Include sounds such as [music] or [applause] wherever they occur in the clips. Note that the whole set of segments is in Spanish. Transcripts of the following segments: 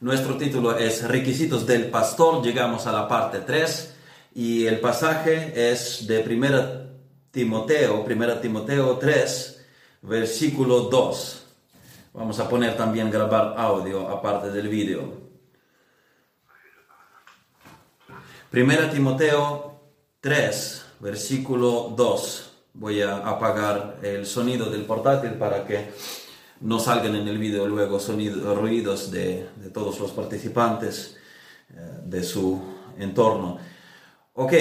Nuestro título es Requisitos del Pastor. Llegamos a la parte 3 y el pasaje es de 1 Timoteo, 1 Timoteo 3, versículo 2. Vamos a poner también grabar audio aparte del vídeo. 1 Timoteo 3, versículo 2. Voy a apagar el sonido del portátil para que no salgan en el vídeo luego sonidos, ruidos de, todos los participantes eh, de su entorno. Ok,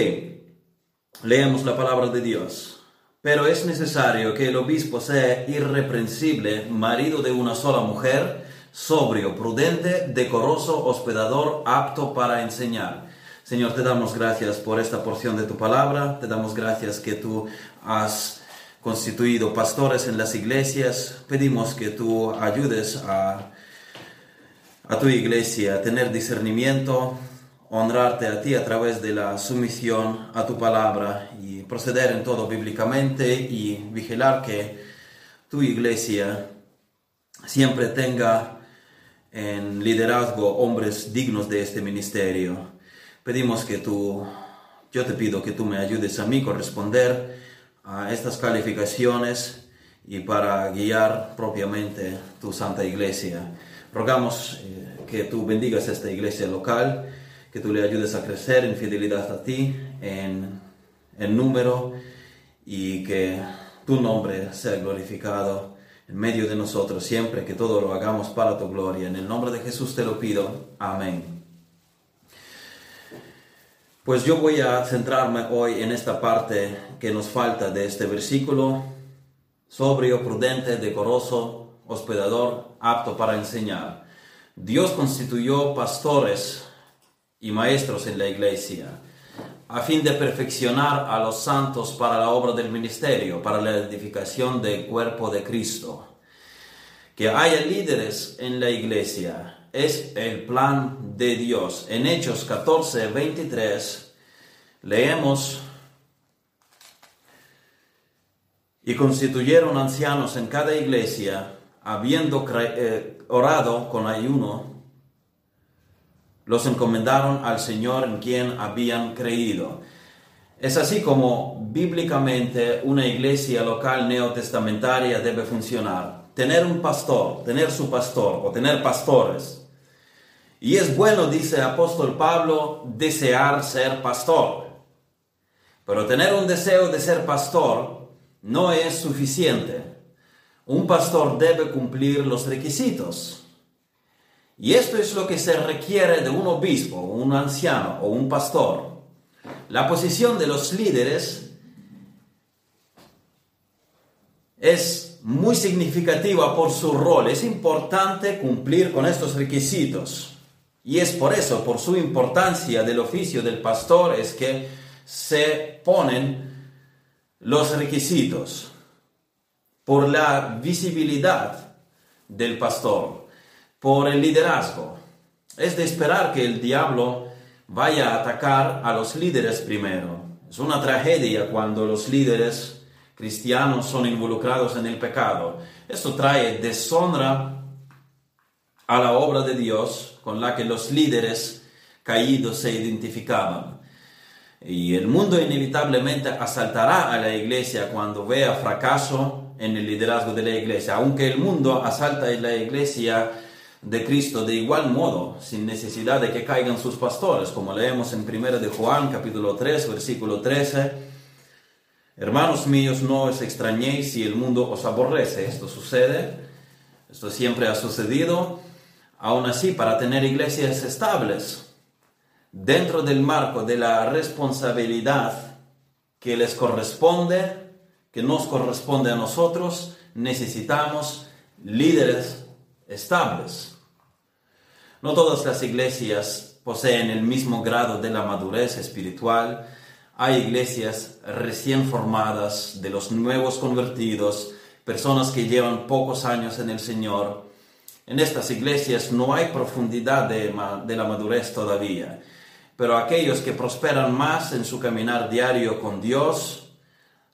leemos la palabra de Dios. Pero es necesario que el obispo sea irreprensible, marido de una sola mujer, sobrio, prudente, decoroso, hospedador, apto para enseñar. Señor, te damos gracias por esta porción de tu palabra, te damos gracias que tú has constituido pastores en las iglesias. Pedimos que tú ayudes a, a tu iglesia a tener discernimiento, honrarte a ti a través de la sumisión a tu palabra y proceder en todo bíblicamente y vigilar que tu iglesia siempre tenga en liderazgo hombres dignos de este ministerio. Pedimos que tú, yo te pido que tú me ayudes a mí corresponder a estas calificaciones y para guiar propiamente tu Santa Iglesia. Rogamos eh, que tú bendigas esta iglesia local, que tú le ayudes a crecer en fidelidad a ti, en, en número y que tu nombre sea glorificado en medio de nosotros siempre, que todo lo hagamos para tu gloria. En el nombre de Jesús te lo pido. Amén. Pues yo voy a centrarme hoy en esta parte que nos falta de este versículo, sobrio, prudente, decoroso, hospedador, apto para enseñar. Dios constituyó pastores y maestros en la iglesia a fin de perfeccionar a los santos para la obra del ministerio, para la edificación del cuerpo de Cristo. Que haya líderes en la iglesia es el plan de Dios. En Hechos 14, 23 leemos, y constituyeron ancianos en cada iglesia, habiendo eh, orado con ayuno, los encomendaron al Señor en quien habían creído. Es así como bíblicamente una iglesia local neotestamentaria debe funcionar. Tener un pastor, tener su pastor o tener pastores y es bueno, dice el apóstol Pablo, desear ser pastor. Pero tener un deseo de ser pastor no es suficiente. Un pastor debe cumplir los requisitos. Y esto es lo que se requiere de un obispo, un anciano o un pastor. La posición de los líderes es muy significativa por su rol. Es importante cumplir con estos requisitos. Y es por eso, por su importancia del oficio del pastor, es que se ponen los requisitos, por la visibilidad del pastor, por el liderazgo. Es de esperar que el diablo vaya a atacar a los líderes primero. Es una tragedia cuando los líderes cristianos son involucrados en el pecado. Esto trae deshonra a la obra de Dios con la que los líderes caídos se identificaban. Y el mundo inevitablemente asaltará a la iglesia cuando vea fracaso en el liderazgo de la iglesia, aunque el mundo asalta a la iglesia de Cristo de igual modo, sin necesidad de que caigan sus pastores, como leemos en 1 de Juan capítulo 3, versículo 13. Hermanos míos, no os extrañéis si el mundo os aborrece. Esto sucede, esto siempre ha sucedido Aún así, para tener iglesias estables, dentro del marco de la responsabilidad que les corresponde, que nos corresponde a nosotros, necesitamos líderes estables. No todas las iglesias poseen el mismo grado de la madurez espiritual. Hay iglesias recién formadas de los nuevos convertidos, personas que llevan pocos años en el Señor, en estas iglesias no hay profundidad de, la madurez todavía, pero aquellos que prosperan más en su caminar diario con Dios,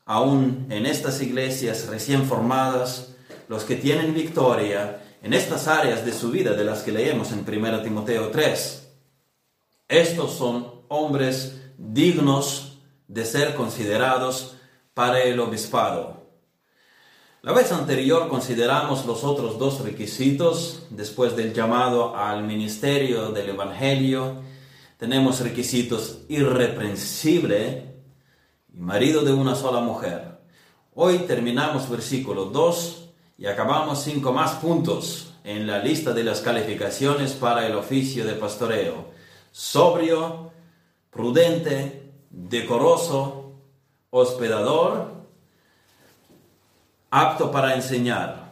aún en estas iglesias recién formadas, los que tienen victoria en estas áreas de su vida de las que leemos en 1 Timoteo 3. Estos son hombres dignos de ser considerados para el obispado. La vez anterior consideramos los otros dos requisitos después del llamado al ministerio del Evangelio. Tenemos requisitos irreprensible y marido de una sola mujer. Hoy terminamos versículo 2 y acabamos cinco más puntos en la lista de las calificaciones para el oficio de pastoreo. Sobrio, prudente, decoroso, hospedador, apto para enseñar.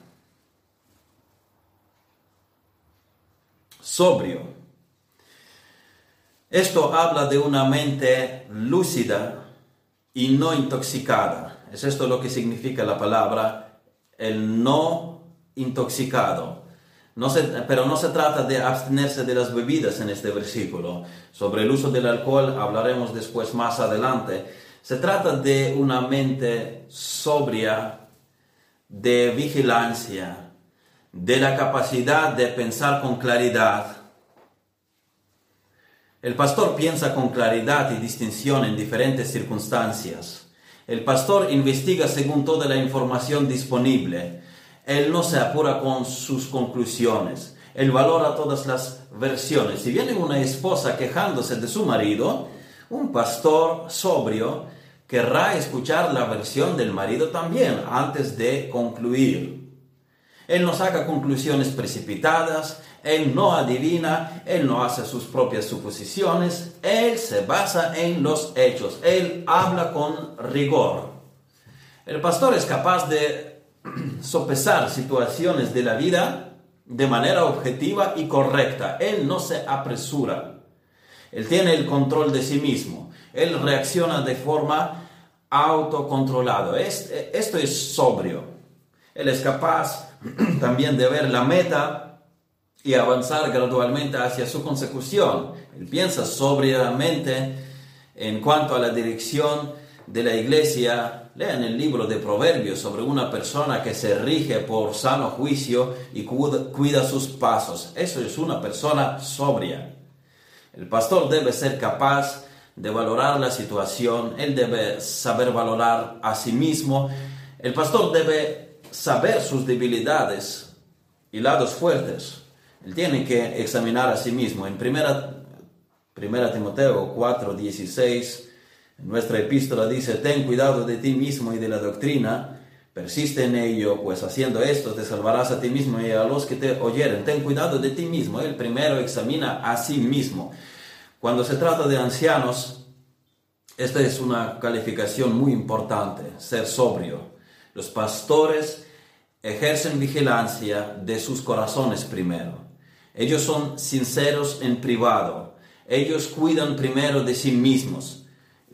Sobrio. Esto habla de una mente lúcida y no intoxicada. Es esto lo que significa la palabra el no intoxicado. No pero no se trata de abstenerse de las bebidas en este versículo. Sobre el uso del alcohol hablaremos después más adelante. Se trata de una mente sobria, de vigilancia, de la capacidad de pensar con claridad. El pastor piensa con claridad y distinción en diferentes circunstancias. El pastor investiga según toda la información disponible él no se apura con sus conclusiones. Él valora todas las versiones. Si viene una esposa quejándose de su marido, un pastor sobrio querrá escuchar la versión del marido también antes de concluir. Él no saca conclusiones precipitadas, él no adivina, él no hace sus propias suposiciones, él se basa en los hechos, él habla con rigor. El pastor es capaz de [clears throat] sopesar situaciones de la vida de manera objetiva y correcta. Él no se apresura. Él tiene el control de sí mismo. Él reacciona de forma autocontrolada. Esto es sobrio. Él es capaz [clears throat] también de ver la meta y avanzar gradualmente hacia su consecución. Él piensa sobriamente en cuanto a la dirección de la iglesia Lean el libro de Proverbios sobre una persona que se rige por sano juicio y cuida, sus pasos. Eso es una persona sobria. El pastor debe ser capaz de valorar la situación, él debe saber valorar a sí mismo, el pastor debe saber sus debilidades y lados fuertes. Él tiene que examinar a sí mismo. En primera, primera Timoteo 4, 16 nuestra epístola dice, ten cuidado de ti mismo y de la doctrina, persiste en ello, pues haciendo esto te salvarás a ti mismo y a los que te oyeren. Ten cuidado de ti mismo. Él primero examina a sí mismo. Cuando se trata de ancianos, esta es una calificación muy importante, ser sobrio. Los pastores ejercen vigilancia de sus corazones primero. Ellos son sinceros en privado. Ellos cuidan primero de sí mismos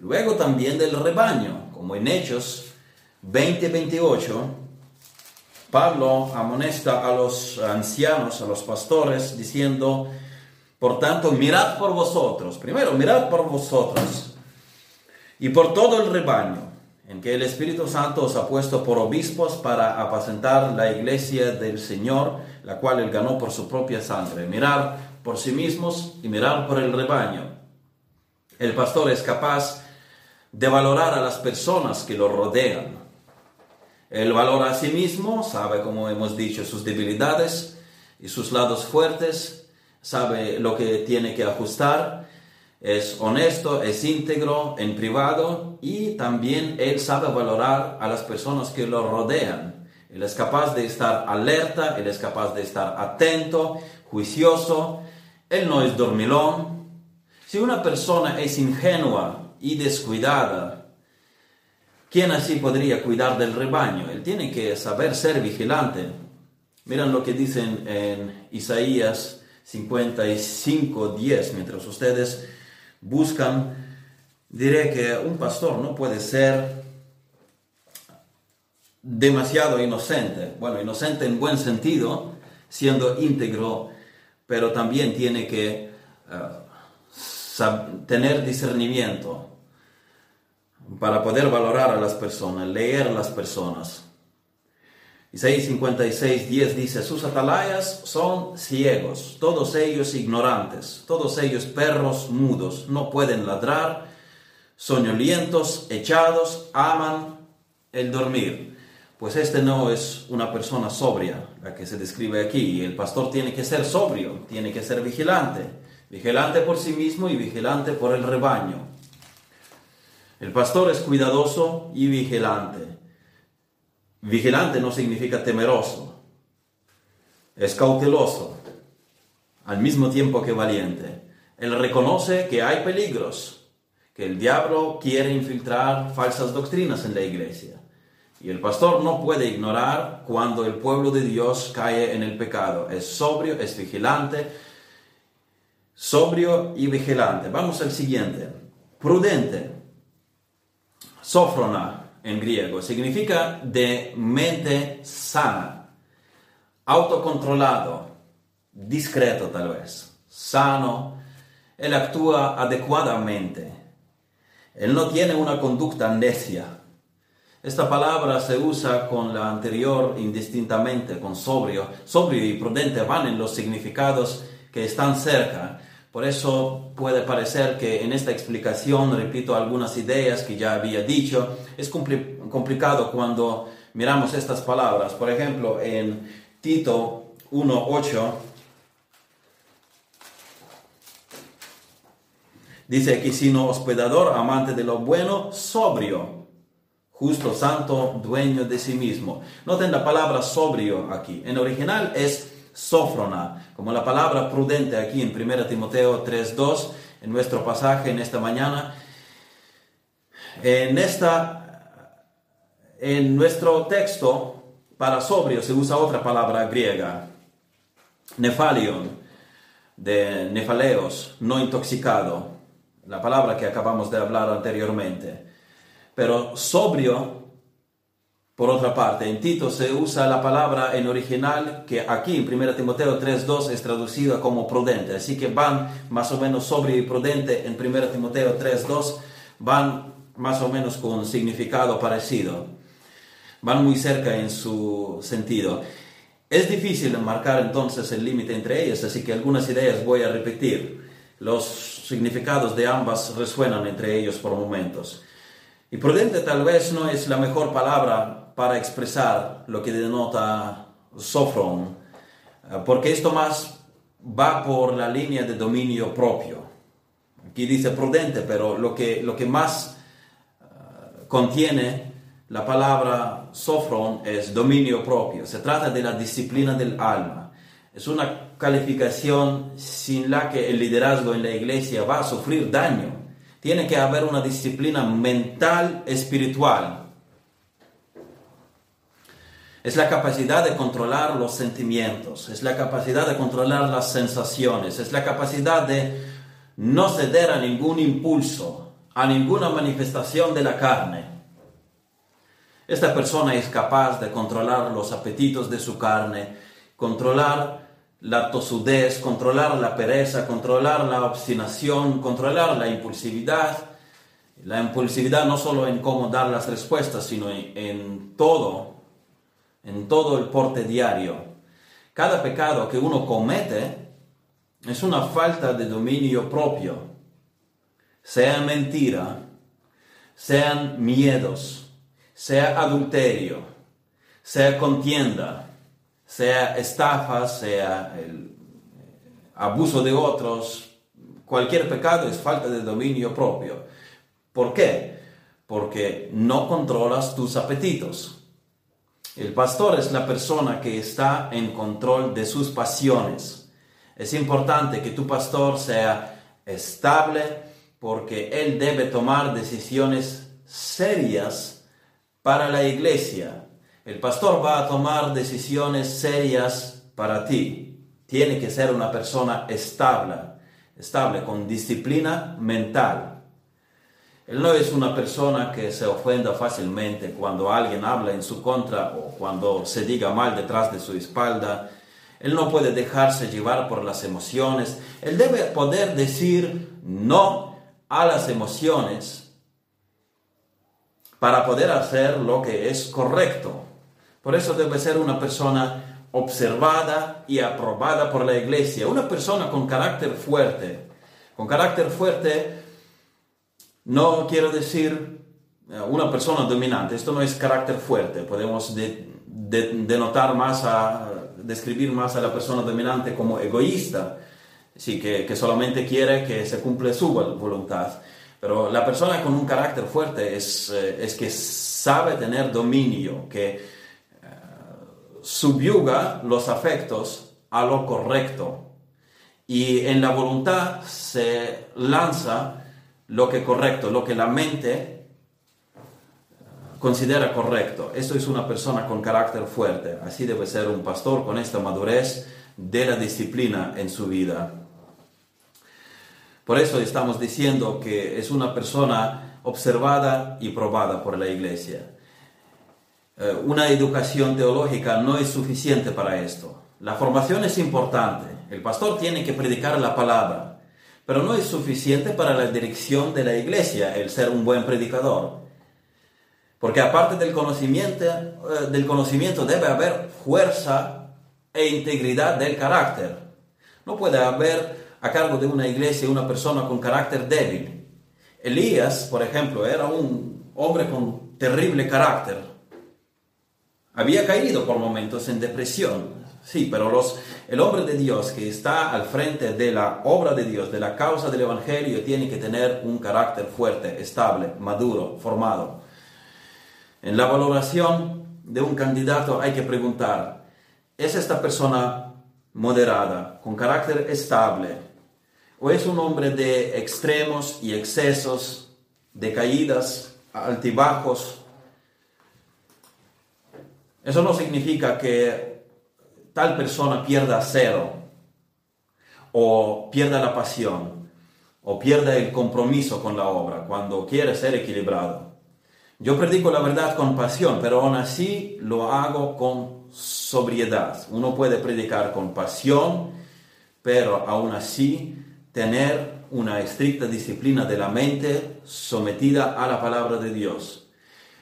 luego también del rebaño, como en Hechos 20:28, Pablo amonesta a los ancianos, a los pastores, diciendo, por tanto, mirad por vosotros, primero, mirad por vosotros y por todo el rebaño en que el Espíritu Santo os ha puesto por obispos para apacentar la iglesia del Señor, la cual él ganó por su propia sangre. Mirar por sí mismos y mirar por el rebaño. El pastor es capaz de valorar a las personas que lo rodean. Él valora a sí mismo, sabe, como hemos dicho, sus debilidades y sus lados fuertes, sabe lo que tiene que ajustar, es honesto, es íntegro en privado y también él sabe valorar a las personas que lo rodean. Él es capaz de estar alerta, él es capaz de estar atento, juicioso, él no es dormilón. Si una persona es ingenua y descuidada. ¿Quién así podría cuidar del rebaño? Él tiene que saber ser vigilante. Miren lo que dicen en Isaías 55, 10. Mientras ustedes buscan, diré que un pastor no puede ser demasiado inocente. Bueno, inocente en buen sentido, siendo íntegro, pero también tiene que uh, tener discernimiento para poder valorar a las personas, leer a las personas. Isaías 56, 10 dice, sus atalayas son ciegos, todos ellos ignorantes, todos ellos perros mudos, no pueden ladrar, soñolientos, echados, aman el dormir. Pues este no es una persona sobria, la que se describe aquí. El pastor tiene que ser sobrio, tiene que ser vigilante, vigilante por sí mismo y vigilante por el rebaño. El pastor es cuidadoso y vigilante. Vigilante no significa temeroso, es cauteloso, al mismo tiempo que valiente. Él reconoce que hay peligros, que el diablo quiere infiltrar falsas doctrinas en la iglesia. Y el pastor no puede ignorar cuando el pueblo de Dios cae en el pecado. Es sobrio, es vigilante, sobrio y vigilante. Vamos al siguiente. Prudente. Sófrona en griego. Significa de mente sana, autocontrolado, discreto tal vez, sano. Él actúa adecuadamente. Él no tiene una conducta necia. Esta palabra se usa con la anterior indistintamente, con sobrio. Sobrio y prudente van en los significados que están cerca. Por eso puede parecer que en esta explicación repito algunas ideas que ya había dicho. Es complicado cuando miramos estas palabras. Por ejemplo, en Tito 1.8 dice aquí, sino hospedador, amante de lo bueno, sobrio, justo, santo, dueño de sí mismo. Noten la palabra sobrio aquí. En original es sófrona, como la palabra prudente aquí en 1 Timoteo 3.2, en nuestro pasaje en esta mañana. En, esta, en nuestro texto, para sobrio se usa otra palabra griega, nefalion, de nefaleos, no intoxicado, la palabra que acabamos de hablar anteriormente. Pero sobrio por otra parte, en Tito se usa la palabra en original que aquí en 1 Timoteo 3.2 es traducida como prudente. Así que van más o menos sobrio y prudente en 1 Timoteo 3.2, van más o menos con significado parecido. Van muy cerca en su sentido. Es difícil marcar entonces el límite entre ellas, así que algunas ideas voy a repetir. Los significados de ambas resuenan entre ellos por momentos. Y prudente tal vez no es la mejor palabra para expresar lo que denota Sofron, eh, porque esto más va por la línea de dominio propio. Aquí dice prudente, pero lo que, lo que más eh, contiene la palabra Sofron es dominio propio. Se trata de la disciplina del alma. Es una calificación sin la que el liderazgo en la iglesia va a sufrir daño tiene que haber una disciplina mental, espiritual. Es la capacidad de controlar los sentimientos, es la capacidad de controlar las sensaciones, es la capacidad de no ceder a ningún impulso, a ninguna manifestación de la carne. Esta persona es capaz de controlar los apetitos de su carne, controlar la tosudez, controlar la pereza, controlar la obstinación, controlar la impulsividad. La impulsividad no solo en cómo dar las respuestas, sino en, todo, en todo el porte diario. Cada pecado que uno comete es una falta de dominio propio, sea mentira, sean miedos, sea adulterio, sea contienda, sea estafa, sea eh, abuso de otros, cualquier pecado es falta de dominio propio. ¿Por qué? Porque no controlas tus apetitos. El pastor es la persona que está en control de sus pasiones. Es importante que tu pastor sea estable porque él debe tomar decisiones serias para la iglesia el pastor va a tomar decisiones serias para ti. Tiene que ser una persona estable, estable, con disciplina mental. Él no es una persona que se ofenda fácilmente cuando alguien habla en su contra o cuando se diga mal detrás de su espalda. Él no puede dejarse llevar por las emociones. Él debe poder decir no a las emociones para poder hacer lo que es correcto Por eso debe ser una persona observada y aprobada por la iglesia, una persona con carácter fuerte. Con carácter fuerte no quiero decir eh, una persona dominante, esto no es carácter fuerte, podemos denotar más a, describir más a la persona dominante como egoísta, sí, que, solamente quiere que se cumpla su voluntad. Pero la persona con un carácter fuerte es, eh, es que sabe tener dominio, que uh, subyuga los afectos a lo correcto y en la voluntad se lanza lo que es correcto, lo que la mente considera correcto. Esto es una persona con carácter fuerte. Así debe ser un pastor con esta madurez de la disciplina en su vida. Por eso estamos diciendo que es una persona observada y probada por la iglesia. Eh, una educación teológica no es suficiente para esto. La formación es importante. El pastor tiene que predicar la palabra, pero no es suficiente para la dirección de la iglesia el ser un buen predicador. Porque aparte del conocimiento, eh, del conocimiento debe haber fuerza e integridad del carácter. No puede haber a cargo de una iglesia una persona con carácter débil. Elías, por ejemplo, era un hombre con terrible carácter. Había caído por momentos en depresión, sí, pero los, el hombre de Dios que está al frente de la obra de Dios, de la causa del Evangelio, tiene que tener un carácter fuerte, estable, maduro, formado. En la valoración de un candidato hay que preguntar, ¿es esta persona moderada, con carácter estable, o es un hombre de extremos y excesos, de caídas, altibajos. Eso no significa que tal persona pierda cero, o pierda la pasión, o pierda el compromiso con la obra cuando quiere ser equilibrado. Yo predico la verdad con pasión, pero aún así lo hago con sobriedad. Uno puede predicar con pasión, pero aún así tener una estricta disciplina de la mente sometida a la palabra de Dios.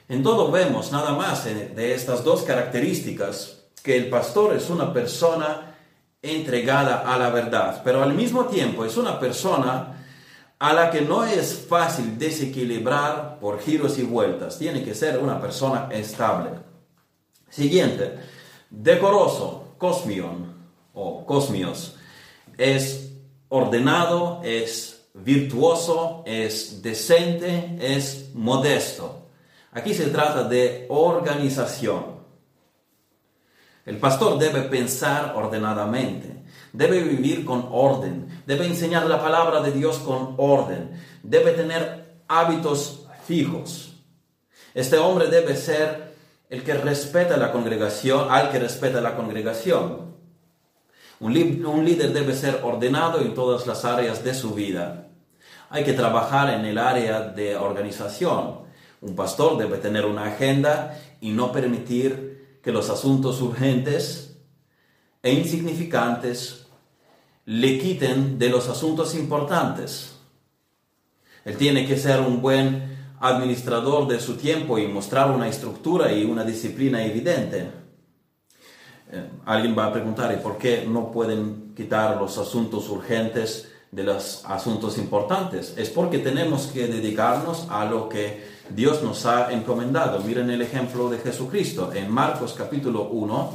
En todo vemos nada más de estas dos características, que el pastor es una persona entregada a la verdad, pero al mismo tiempo es una persona a la que no es fácil desequilibrar por giros y vueltas. Tiene que ser una persona estable. Siguiente, decoroso, cosmion o cosmios, es ordenado, es virtuoso, es decente, es modesto. Aquí se trata de organización. El pastor debe pensar ordenadamente, debe vivir con orden, debe enseñar la palabra de Dios con orden, debe tener hábitos fijos. Este hombre debe ser el que respeta la congregación, al que respeta la congregación. Un, líder debe ser ordenado en todas las áreas de su vida. Hay que trabajar en el área de organización. Un pastor debe tener una agenda y no permitir que los asuntos urgentes e insignificantes le quiten de los asuntos importantes. Él tiene que ser un buen administrador de su tiempo y mostrar una estructura y una disciplina evidente. Eh, alguien va a preguntar, ¿y por qué no pueden quitar los asuntos urgentes de los asuntos importantes? Es porque tenemos que dedicarnos a lo que Dios nos ha encomendado. Miren el ejemplo de Jesucristo. En Marcos capítulo 1,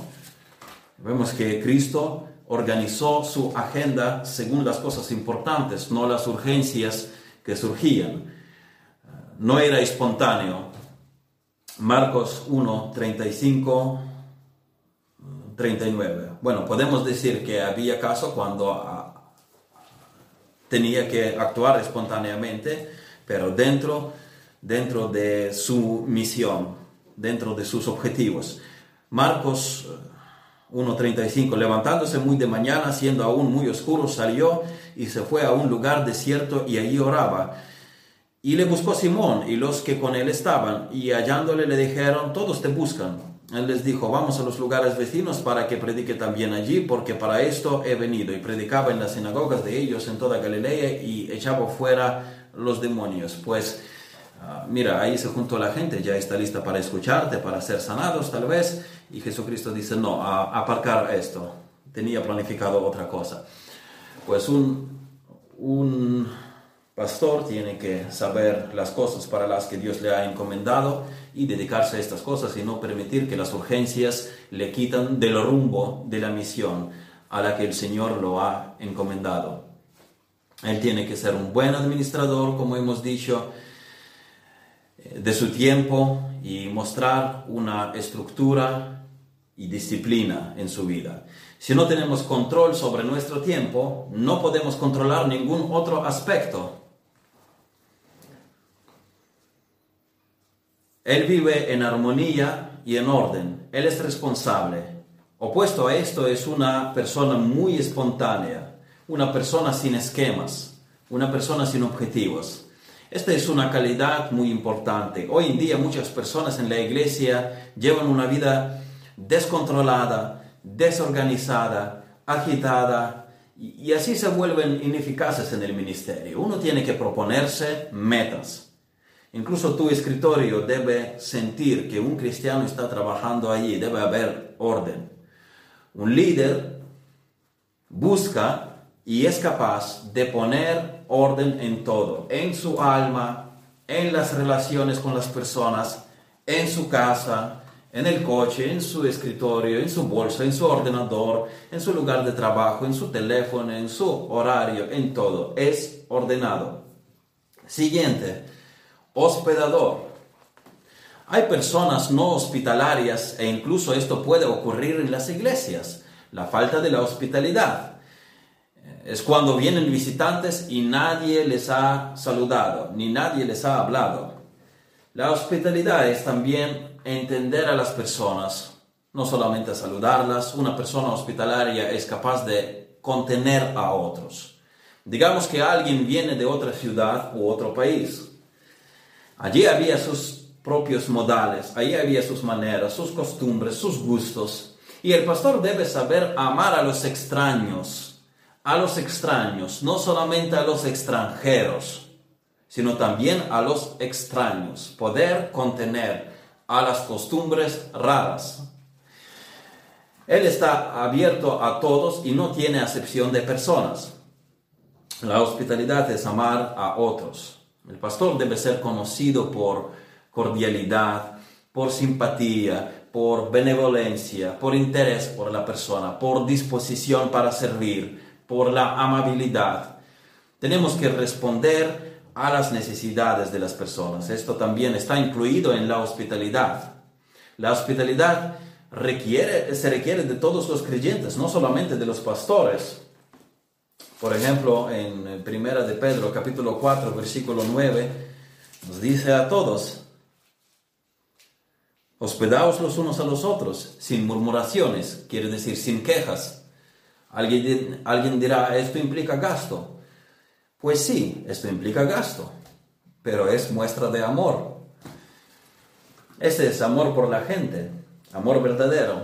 vemos que Cristo organizó su agenda según las cosas importantes, no las urgencias que surgían. No era espontáneo. Marcos 1, 35 39. Bueno, podemos decir que había caso cuando ah, tenía que actuar espontáneamente, pero dentro, dentro de su misión, dentro de sus objetivos. Marcos 1.35, eh, levantándose muy de mañana, siendo aún muy oscuro, salió y se fue a un lugar desierto y allí oraba. Y le buscó Simón y los que con él estaban, y hallándole le dijeron, todos te buscan. Él les dijo, vamos a los lugares vecinos para que predique también allí, porque para esto he venido. Y predicaba en las sinagogas de ellos en toda Galilea y echaba fuera los demonios. Pues mira, ahí se juntó la gente, ya está lista para escucharte, para ser sanados tal vez. y Jesucristo dice, no, a, aparcar esto, tenía planificado otra cosa. Pues un, un pastor tiene que saber las cosas para las que Dios le ha encomendado y dedicarse a estas cosas y no permitir que las urgencias le quitan del rumbo de la misión a la que el Señor lo ha encomendado. Él tiene que ser un buen administrador, como hemos dicho, de su tiempo y mostrar una estructura y disciplina en su vida. Si no tenemos control sobre nuestro tiempo, no podemos controlar ningún otro aspecto. Él vive en armonía y en orden. Él es responsable. Opuesto a esto es una persona muy espontánea, una persona sin esquemas, una persona sin objetivos. Esta es una calidad muy importante. Hoy en día muchas personas en la iglesia llevan una vida descontrolada, desorganizada, agitada, y así se vuelven ineficaces en el ministerio. Uno tiene que proponerse metas. Incluso tu escritorio debe sentir que un cristiano está trabajando allí, debe haber orden. Un líder busca y es capaz de poner orden en todo, en su alma, en las relaciones con las personas, en su casa, en el coche, en su escritorio, en su bolsa, en su ordenador, en su lugar de trabajo, en su teléfono, en su horario, en todo. Es ordenado. Siguiente, hospedador. Hay personas no hospitalarias e incluso esto puede ocurrir en las iglesias, la falta de la hospitalidad es cuando vienen visitantes y nadie les ha saludado, ni nadie les ha hablado. La hospitalidad es también entender a las personas, no solamente saludarlas. Una persona hospitalaria es capaz de contener a otros. Digamos que alguien viene de otra ciudad u otro país. Allí había sus propios modales, allí había sus maneras, sus costumbres, sus gustos. Y el pastor debe saber amar a los extraños a los extraños, no solamente a los extranjeros, sino también a los extraños, poder contener a las costumbres raras. Él está abierto a todos y no tiene acepción de personas. La hospitalidad es amar a otros. El pastor debe ser conocido por cordialidad, por simpatía, por benevolencia, por interés por la persona, por disposición para servir, por la amabilidad. Tenemos que responder a las necesidades de las personas. Esto también está incluido en la hospitalidad. La hospitalidad requiere, se requiere de todos los creyentes, no solamente de los pastores. Por ejemplo, en Primera de Pedro, capítulo 4, versículo 9, nos dice a todos, hospedaos los unos a los otros, sin murmuraciones, quiere decir sin quejas Alguien, alguien dirá, esto implica gasto. Pues sí, esto implica gasto, pero es muestra de amor. Ese es amor por la gente, amor verdadero.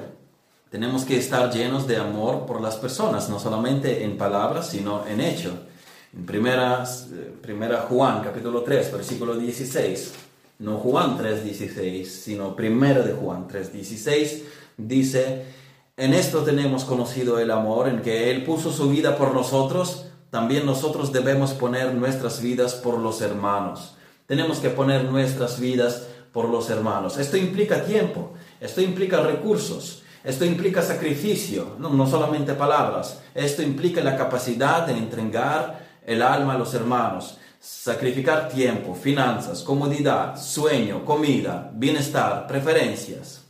Tenemos que estar llenos de amor por las personas, no solamente en palabras, sino en hecho. En primera, primera Juan, capítulo 3, versículo 16, no Juan 3, 16, sino primera de Juan 3, 16, dice, en esto tenemos conocido el amor, en que Él puso su vida por nosotros, también nosotros debemos poner nuestras vidas por los hermanos. Tenemos que poner nuestras vidas por los hermanos. Esto implica tiempo, esto implica recursos, esto implica sacrificio, no, no solamente palabras, esto implica la capacidad de entregar el alma a los hermanos, sacrificar tiempo, finanzas, comodidad, sueño, comida, bienestar, preferencias.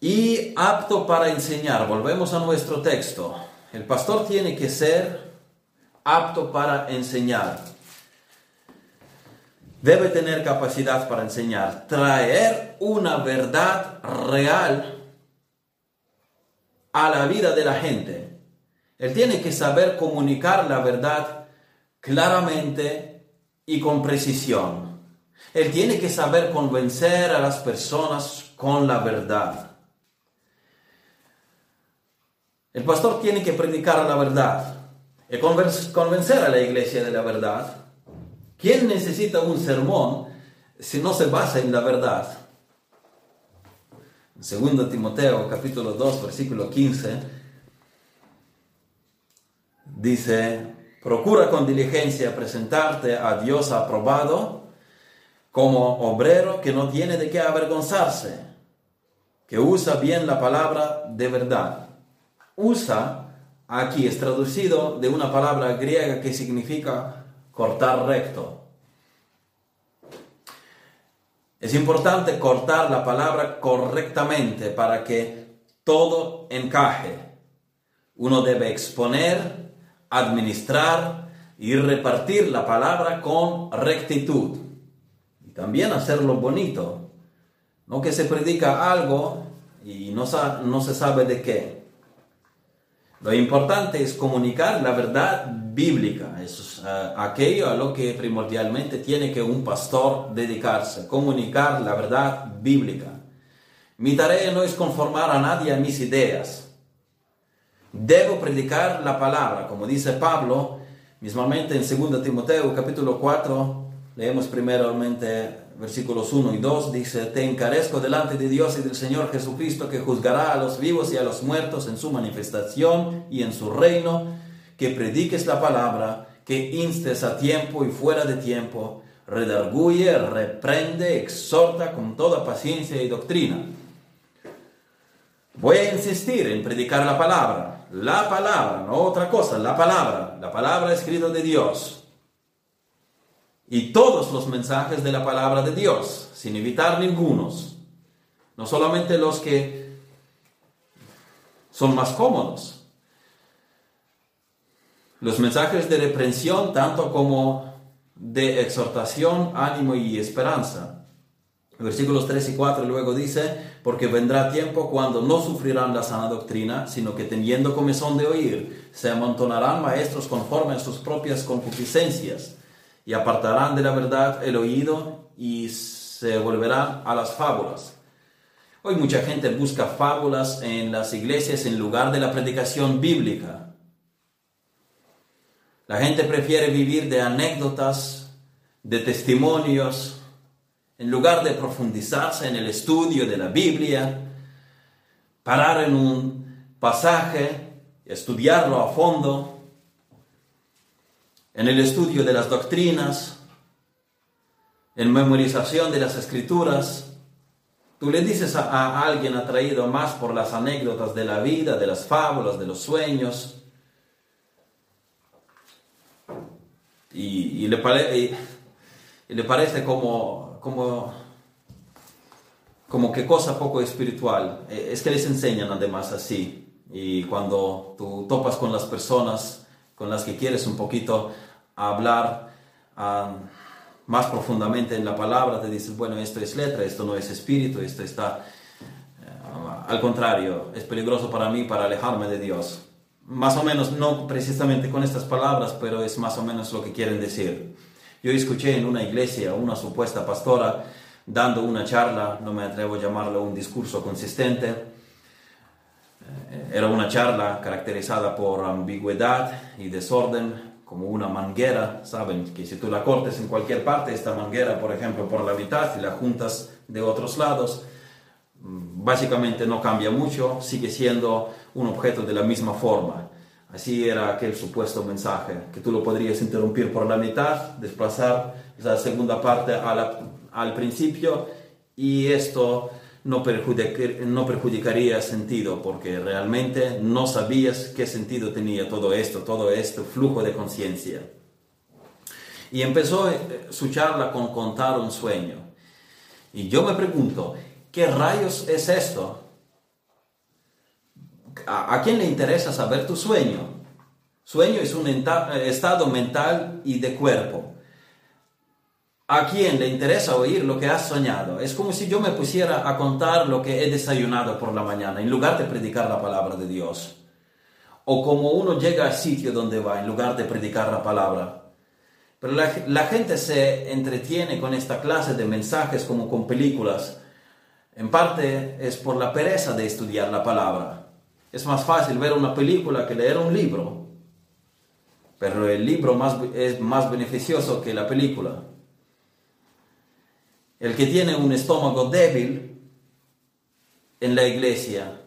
Y apto para enseñar. Volvemos a nuestro texto. El pastor tiene que ser apto para enseñar. Debe tener capacidad para enseñar, traer una verdad real a la vida de la gente. Él tiene que saber comunicar la verdad claramente y con precisión. Él tiene que saber convencer a las personas con la verdad. El pastor tiene que predicar la verdad y convencer a la iglesia de la verdad. ¿Quién necesita un sermón si no se basa en la verdad? En 2 Timoteo capítulo 2 versículo 15 dice, procura con diligencia presentarte a Dios aprobado como obrero que no tiene de qué avergonzarse, que usa bien la palabra de verdad. Usa aquí es traducido de una palabra griega que significa cortar recto. Es importante cortar la palabra correctamente para que todo encaje. Uno debe exponer, administrar y repartir la palabra con rectitud. Y también hacerlo bonito. No que se predica algo y no, no se sabe de qué. Lo importante es comunicar la verdad bíblica, es uh, aquello a lo que primordialmente tiene que un pastor dedicarse, comunicar la verdad bíblica. Mi tarea no es conformar a nadie a mis ideas. Debo predicar la palabra, como dice Pablo, mismamente en 2 Timoteo capítulo 4, leemos primeramente versículos 1 y 2 dice, te encarezco delante de Dios y del Señor Jesucristo que juzgará a los vivos y a los muertos en su manifestación y en su reino, que prediques la palabra, que instes a tiempo y fuera de tiempo, redarguye, reprende, exhorta con toda paciencia y doctrina. Voy a insistir en predicar la palabra, la palabra, no otra cosa, la palabra, la palabra escrita de Dios y todos los mensajes de la palabra de Dios, sin evitar ningunos. No solamente los que son más cómodos. Los mensajes de reprensión, tanto como de exhortación, ánimo y esperanza. Versículos 3 y 4 luego dice, porque vendrá tiempo cuando no sufrirán la sana doctrina, sino que teniendo comezón de oír, se amontonarán maestros conforme a sus propias concupiscencias y apartarán de la verdad el oído y se volverán a las fábulas. Hoy mucha gente busca fábulas en las iglesias en lugar de la predicación bíblica. La gente prefiere vivir de anécdotas, de testimonios, en lugar de profundizarse en el estudio de la Biblia, parar en un pasaje, estudiarlo a fondo en el estudio de las doctrinas, en memorización de las escrituras. Tú le dices a, alguien atraído más por las anécdotas de la vida, de las fábulas, de los sueños, y, le, le, parece como, como, como que cosa poco espiritual. E, es que les enseñan además así. Y cuando tú topas con las personas con las que quieres un poquito hablar más profundamente en la palabra, te dices, bueno, esto es letra, esto no es espíritu, esto está... Eh, al contrario, es peligroso para mí para alejarme de Dios. Más o menos, no precisamente con estas palabras, pero es más o menos lo que quieren decir. Yo escuché en una iglesia una supuesta pastora dando una charla, no me atrevo a llamarlo un discurso consistente, eh, era una charla caracterizada por ambigüedad y desorden, como una manguera, saben que si tú la cortes en cualquier parte, esta manguera, por ejemplo, por la mitad y la juntas de otros lados, mm, básicamente no cambia mucho, sigue siendo un objeto de la misma forma. Así era aquel supuesto mensaje, que tú lo podrías interrumpir por la mitad, desplazar la segunda parte al principio y esto no, no perjudicaría sentido, porque realmente no sabías qué sentido tenía todo esto, todo este flujo de conciencia. Y empezó eh, su charla con contar un sueño. Y yo me pregunto, ¿qué rayos es esto? ¿A, a quién le interesa saber tu sueño? Sueño es un estado mental y de cuerpo a quién le interesa oír lo que has soñado. Es como si yo me pusiera a contar lo que he desayunado por la mañana, en lugar de predicar la palabra de Dios. O como uno llega al sitio donde va, en lugar de predicar la palabra. Pero la, gente se entretiene con esta clase de mensajes como con películas. En parte es por la pereza de estudiar la palabra. Es más fácil ver una película que leer un libro. Pero el libro es más beneficioso que la película. El que tiene un estómago débil en la iglesia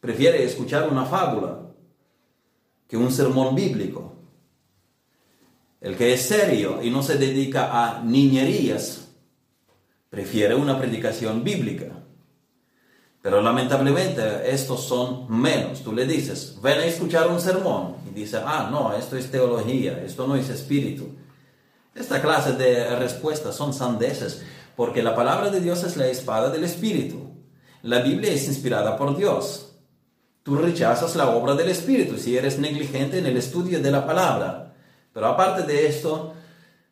prefiere escuchar una fábula que un sermón bíblico. El que es serio y no se dedica a niñerías prefiere una predicación bíblica. Pero lamentablemente estos son menos. Tú le dices, ven a escuchar un sermón. Y dice, ah, no, esto es teología, esto no es espíritu. Esta clase de respuestas son sandeces, porque la palabra de Dios es la espada del espíritu. La Biblia es inspirada por Dios. Tú rechazas la obra del espíritu si eres negligente en el estudio de la palabra. Pero aparte de esto,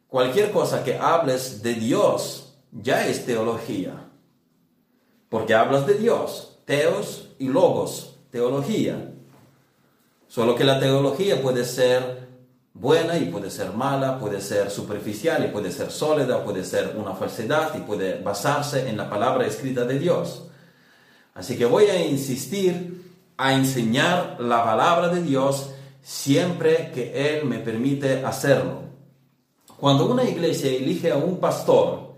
cualquier cosa que hables de Dios ya es teología porque hablas de Dios, teos y logos, teología. Solo que la teología puede ser buena y puede ser mala, puede ser superficial y puede ser sólida, puede ser una falsedad y puede basarse en la palabra escrita de Dios. Así que voy a insistir a enseñar la palabra de Dios siempre que Él me permite hacerlo. Cuando una iglesia elige a un pastor,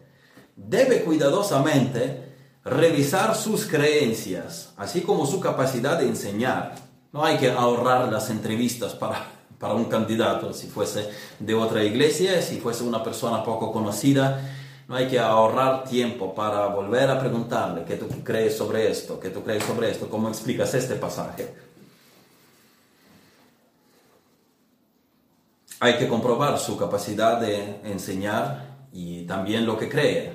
debe cuidadosamente revisar sus creencias, así como su capacidad de enseñar. No hay que ahorrar las entrevistas para, para un candidato, si fuese de otra iglesia, si fuese una persona poco conocida, no hay que ahorrar tiempo para volver a preguntarle qué tú crees sobre esto, qué tú crees sobre esto, cómo explicas este pasaje. Hay que comprobar su capacidad de enseñar y también lo que cree.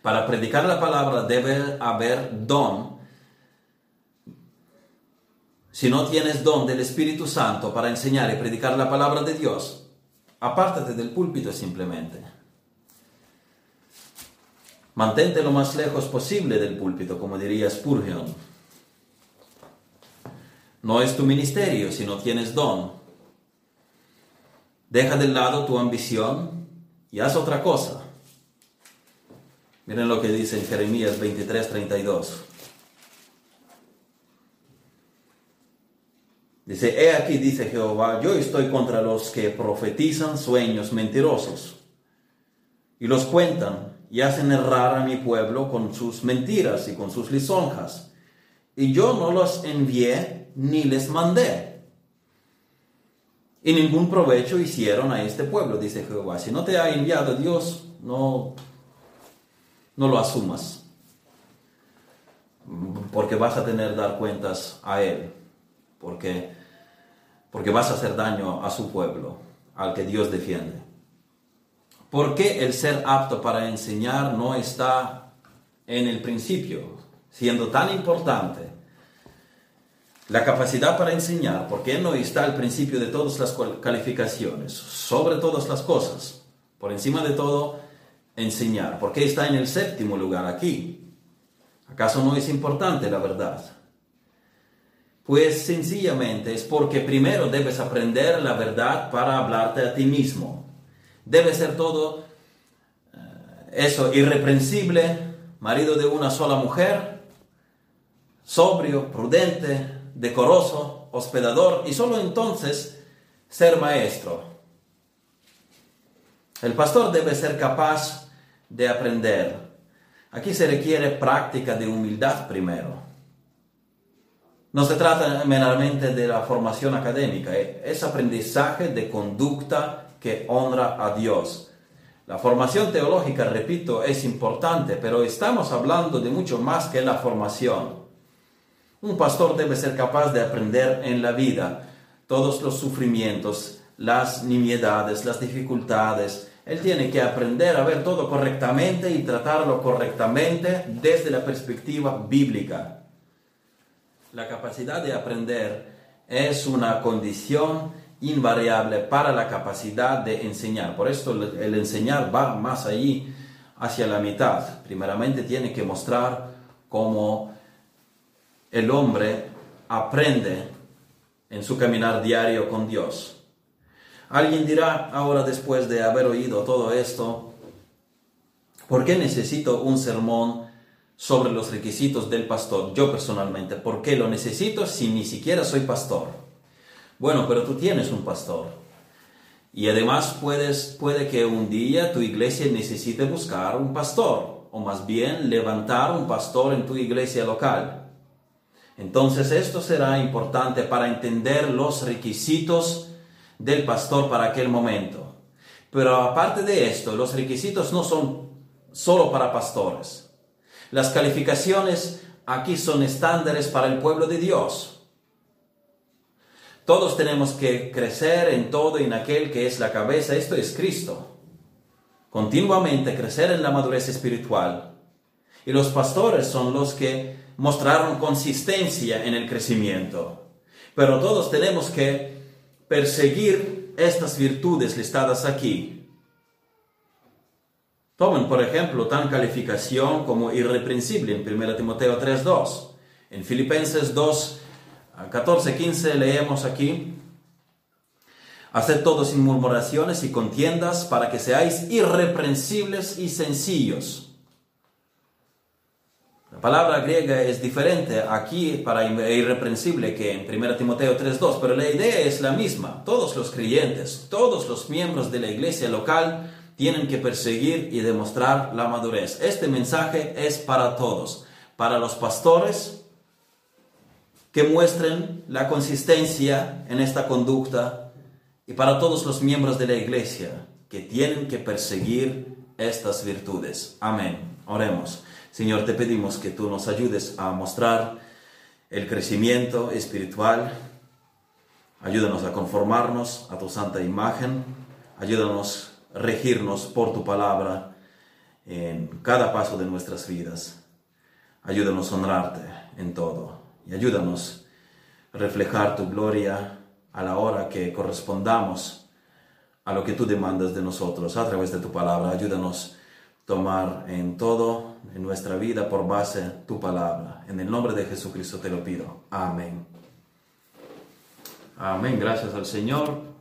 Para predicar la palabra debe haber don. Si no tienes don del Espíritu Santo para enseñar y predicar la palabra de Dios, apártate del púlpito simplemente. Mantente lo más lejos posible del púlpito, como diría Spurgeon. No es tu ministerio si no tienes don. Deja de lado tu ambición y haz otra cosa. Miren lo que dice en Jeremías 23, 32. Dice, he aquí, dice Jehová, yo estoy contra los que profetizan sueños mentirosos y los cuentan y hacen errar a mi pueblo con sus mentiras y con sus lisonjas. Y yo no los envié ni les mandé. Y ningún provecho hicieron a este pueblo, dice Jehová. Si no te ha enviado Dios, no no lo asumas. Porque vas a tener dar cuentas a Él. Porque, porque vas a hacer daño a su pueblo, al que Dios defiende. ¿Por qué el ser apto para enseñar no está en el principio, siendo tan importante? La capacidad para enseñar, ¿por qué no está al principio de todas las calificaciones, sobre todas las cosas? Por encima de todo, enseñar? ¿Por qué está en el séptimo lugar aquí? ¿Acaso no es importante la verdad? Pues sencillamente es porque primero debes aprender la verdad para hablarte a ti mismo. Debe ser todo eh, eso irreprensible, marido de una sola mujer, sobrio, prudente, decoroso, hospedador y solo entonces ser maestro. El pastor debe ser capaz de aprender. Aquí se requiere práctica de humildad primero. No se trata meramente de la formación académica, eh, es aprendizaje de conducta que honra a Dios. La formación teológica, repito, es importante, pero estamos hablando de mucho más que la formación. Un pastor debe ser capaz de aprender en la vida todos los sufrimientos, las nimiedades, las dificultades, él tiene que aprender a ver todo correctamente y tratarlo correctamente desde la perspectiva bíblica. La capacidad de aprender es una condición invariable para la capacidad de enseñar. Por esto el enseñar va más allí, hacia la mitad. Primeramente tiene que mostrar cómo el hombre aprende en su caminar diario con Dios. Alguien dirá ahora después de haber oído todo esto, ¿por qué necesito un sermón sobre los requisitos del pastor? Yo personalmente, ¿por qué lo necesito si ni siquiera soy pastor? Bueno, pero tú tienes un pastor. Y además puedes, puede que un día tu iglesia necesite buscar un pastor, o más bien levantar un pastor en tu iglesia local. Entonces esto será importante para entender los requisitos del pastor para aquel momento. Pero aparte de esto, los requisitos no son solo para pastores. Las calificaciones aquí son estándares para el pueblo de Dios. Todos tenemos que crecer en todo y en aquel que es la cabeza, esto es Cristo. Continuamente crecer en la madurez espiritual. Y los pastores son los que mostraron consistencia en el crecimiento. Pero todos tenemos que perseguir estas virtudes listadas aquí. Tomen, por ejemplo, tan calificación como irreprensible en 1 Timoteo 3.2. En Filipenses 2, 14, 15 leemos aquí, Haced todo sin murmuraciones y contiendas para que seáis irreprensibles y sencillos la palabra griega es diferente aquí para irreprensible que en 1 Timoteo 3.2, pero la idea es la misma. Todos los creyentes, todos los miembros de la iglesia local tienen que perseguir y demostrar la madurez. Este mensaje es para todos, para los pastores que muestren la consistencia en esta conducta y para todos los miembros de la iglesia que tienen que perseguir estas virtudes. Amén. Oremos. Señor, te pedimos que tú nos ayudes a mostrar el crecimiento espiritual. Ayúdanos a conformarnos a tu santa imagen. Ayúdanos regirnos por tu palabra en cada paso de nuestras vidas. Ayúdanos a honrarte en todo. Y ayúdanos a reflejar tu gloria a la hora que correspondamos a lo que tú demandas de nosotros a través de tu palabra. Ayúdanos tomar en todo, en nuestra vida, por base tu palabra. En el nombre de Jesucristo te lo pido. Amén. Amén. Gracias al Señor.